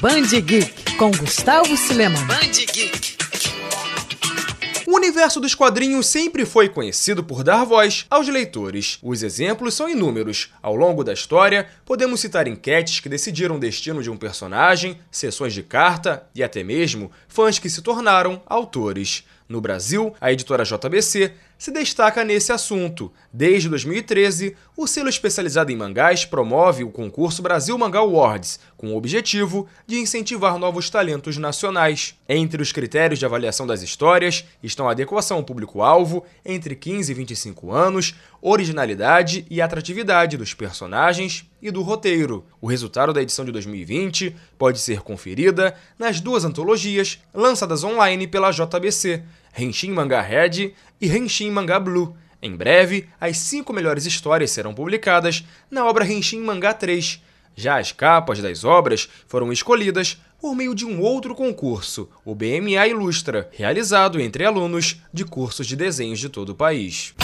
Band Geek com Gustavo Silema. Band Geek. O universo dos quadrinhos sempre foi conhecido por dar voz aos leitores. Os exemplos são inúmeros. Ao longo da história, podemos citar enquetes que decidiram o destino de um personagem, sessões de carta e até mesmo fãs que se tornaram autores. No Brasil, a editora JBC se destaca nesse assunto. Desde 2013, o selo especializado em mangás promove o concurso Brasil Mangá Awards, com o objetivo de incentivar novos talentos nacionais. Entre os critérios de avaliação das histórias estão a adequação ao público-alvo, entre 15 e 25 anos, originalidade e atratividade dos personagens e do roteiro. O resultado da edição de 2020 pode ser conferida nas duas antologias lançadas online pela JBC, Henshin Manga Red e Henshin Manga Blue. Em breve, as cinco melhores histórias serão publicadas na obra Henshin Manga 3. Já as capas das obras foram escolhidas por meio de um outro concurso, o BMA Ilustra, realizado entre alunos de cursos de desenhos de todo o país.